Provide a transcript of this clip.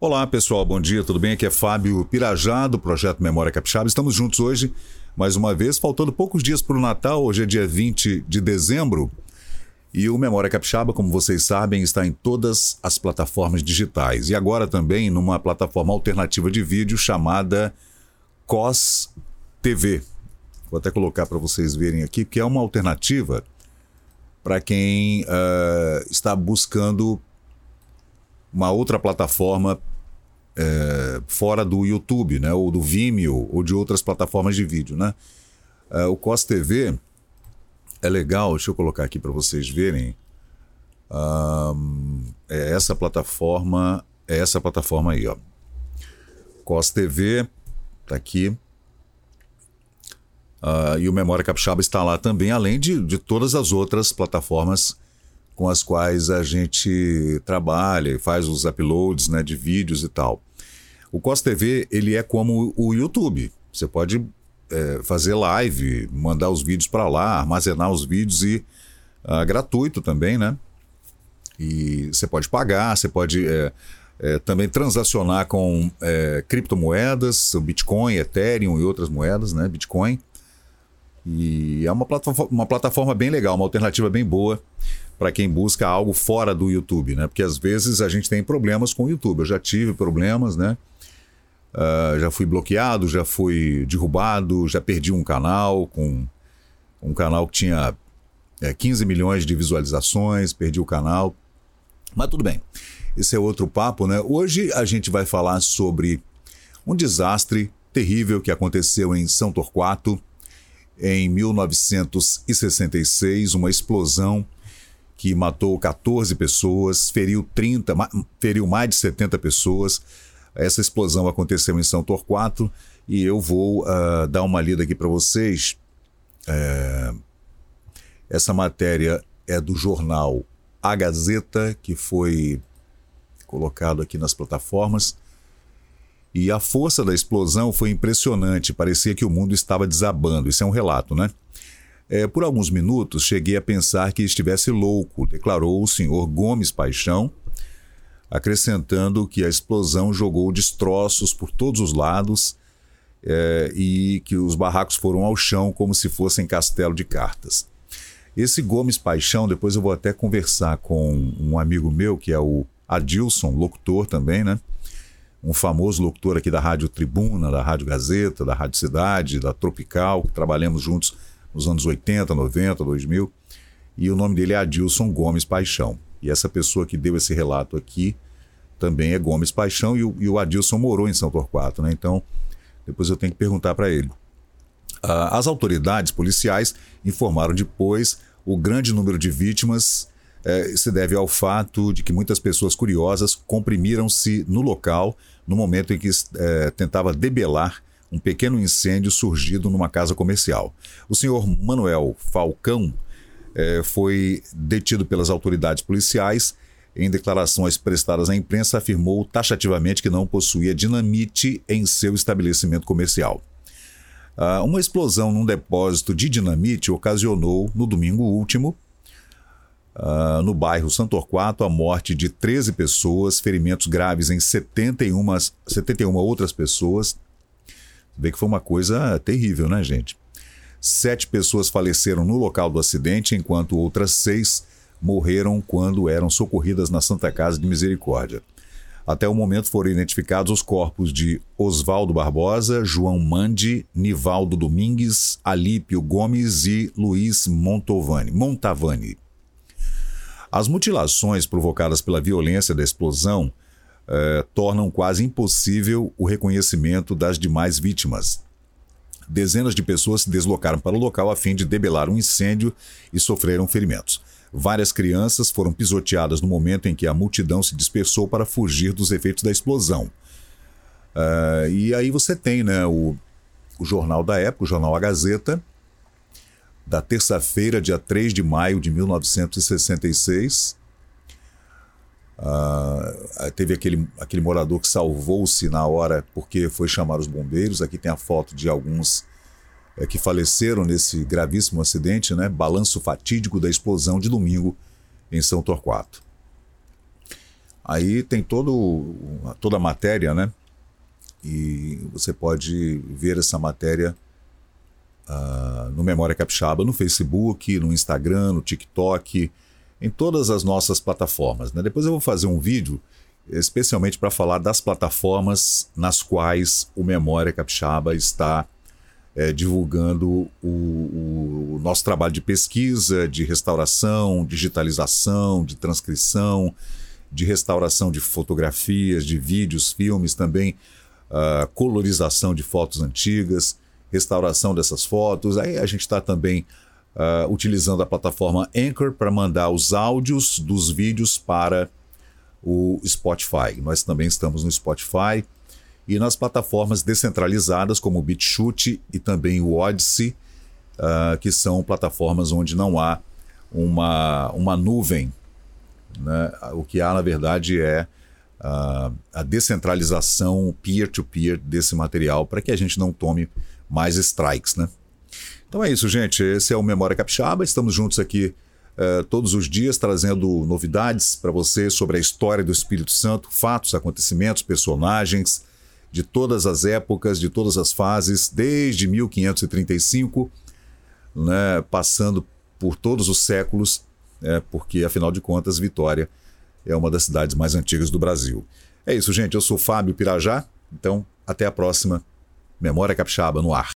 Olá pessoal, bom dia, tudo bem? Aqui é Fábio Pirajá do Projeto Memória Capixaba. Estamos juntos hoje, mais uma vez, faltando poucos dias para o Natal, hoje é dia 20 de dezembro. E o Memória Capixaba, como vocês sabem, está em todas as plataformas digitais. E agora também numa plataforma alternativa de vídeo chamada COS TV. Vou até colocar para vocês verem aqui, que é uma alternativa para quem uh, está buscando uma outra plataforma é, fora do YouTube, né? Ou do Vimeo, ou de outras plataformas de vídeo, né? É, o COS TV é legal, deixa eu colocar aqui para vocês verem. Um, é essa plataforma, é essa plataforma aí, ó. COS TV, tá aqui. Uh, e o Memória Capixaba está lá também, além de, de todas as outras plataformas com as quais a gente trabalha e faz os uploads né, de vídeos e tal. O COS TV ele é como o YouTube. Você pode é, fazer live, mandar os vídeos para lá, armazenar os vídeos e uh, gratuito também, né? E você pode pagar, você pode é, é, também transacionar com é, criptomoedas, Bitcoin, Ethereum e outras moedas, né? Bitcoin. E é uma plataforma, uma plataforma bem legal, uma alternativa bem boa para quem busca algo fora do YouTube, né? Porque às vezes a gente tem problemas com o YouTube. Eu já tive problemas, né? Uh, já fui bloqueado, já fui derrubado, já perdi um canal com um canal que tinha é, 15 milhões de visualizações, perdi o canal. Mas tudo bem, esse é outro papo, né? Hoje a gente vai falar sobre um desastre terrível que aconteceu em São Torquato em 1966, uma explosão que matou 14 pessoas, feriu 30, feriu mais de 70 pessoas. Essa explosão aconteceu em São Torquato e eu vou uh, dar uma lida aqui para vocês. É... Essa matéria é do jornal A Gazeta, que foi colocado aqui nas plataformas. E a força da explosão foi impressionante, parecia que o mundo estava desabando. Isso é um relato, né? É, por alguns minutos cheguei a pensar que estivesse louco, declarou o senhor Gomes Paixão, acrescentando que a explosão jogou destroços por todos os lados é, e que os barracos foram ao chão como se fossem castelo de cartas. Esse Gomes Paixão, depois eu vou até conversar com um amigo meu, que é o Adilson, locutor também, né? Um famoso locutor aqui da Rádio Tribuna, da Rádio Gazeta, da Rádio Cidade, da Tropical, que trabalhamos juntos nos anos 80, 90, 2000. E o nome dele é Adilson Gomes Paixão. E essa pessoa que deu esse relato aqui também é Gomes Paixão e o, e o Adilson morou em São Torquato, né? Então, depois eu tenho que perguntar para ele. Uh, as autoridades policiais informaram depois o grande número de vítimas eh, se deve ao fato de que muitas pessoas curiosas comprimiram-se no local no momento em que eh, tentava debelar um pequeno incêndio surgido numa casa comercial. O senhor Manuel Falcão eh, foi detido pelas autoridades policiais. Em declarações prestadas à imprensa, afirmou taxativamente que não possuía dinamite em seu estabelecimento comercial. Ah, uma explosão num depósito de dinamite ocasionou, no domingo último, Uh, no bairro Santo Torquato, a morte de 13 pessoas, ferimentos graves em 71, 71 outras pessoas, Vê que foi uma coisa terrível, né, gente? Sete pessoas faleceram no local do acidente, enquanto outras seis morreram quando eram socorridas na Santa Casa de Misericórdia. Até o momento foram identificados os corpos de Oswaldo Barbosa, João Mandi, Nivaldo Domingues, Alípio Gomes e Luiz Montovani, Montavani. As mutilações provocadas pela violência da explosão eh, tornam quase impossível o reconhecimento das demais vítimas. Dezenas de pessoas se deslocaram para o local a fim de debelar um incêndio e sofreram ferimentos. Várias crianças foram pisoteadas no momento em que a multidão se dispersou para fugir dos efeitos da explosão. Uh, e aí você tem né, o, o jornal da época, o jornal A Gazeta, da terça-feira, dia 3 de maio de 1966, Uh, teve aquele, aquele morador que salvou-se na hora porque foi chamar os bombeiros. Aqui tem a foto de alguns é, que faleceram nesse gravíssimo acidente, né? Balanço fatídico da explosão de domingo em São Torquato. Aí tem todo, toda a matéria, né? E você pode ver essa matéria uh, no Memória Capixaba, no Facebook, no Instagram, no TikTok, em todas as nossas plataformas. Né? Depois eu vou fazer um vídeo especialmente para falar das plataformas nas quais o Memória Capixaba está é, divulgando o, o, nosso trabalho de pesquisa, de restauração, digitalização, de transcrição, de restauração de fotografias, de vídeos, filmes, também uh, colorização de fotos antigas, restauração dessas fotos. Aí a gente está também uh, utilizando a plataforma Anchor para mandar os áudios dos vídeos para o Spotify. Nós também estamos no Spotify e nas plataformas descentralizadas como o BitChute e também o Odyssey, uh, que são plataformas onde não há uma, uma nuvem. Né? O que há, na verdade, é uh, a descentralização peer-to-peer -peer desse material para que a gente não tome mais strikes. Né? Então é isso, gente. Esse é o Memória Capixaba. Estamos juntos aqui uh, todos os dias trazendo novidades para você sobre a história do Espírito Santo, fatos, acontecimentos, personagens de todas as épocas, de todas as fases, desde 1535, né, passando por todos os séculos, é, porque afinal de contas, Vitória é uma das cidades mais antigas do Brasil. É isso, gente. Eu sou Fábio Pirajá. Então, até a próxima. Memória Capixaba no ar.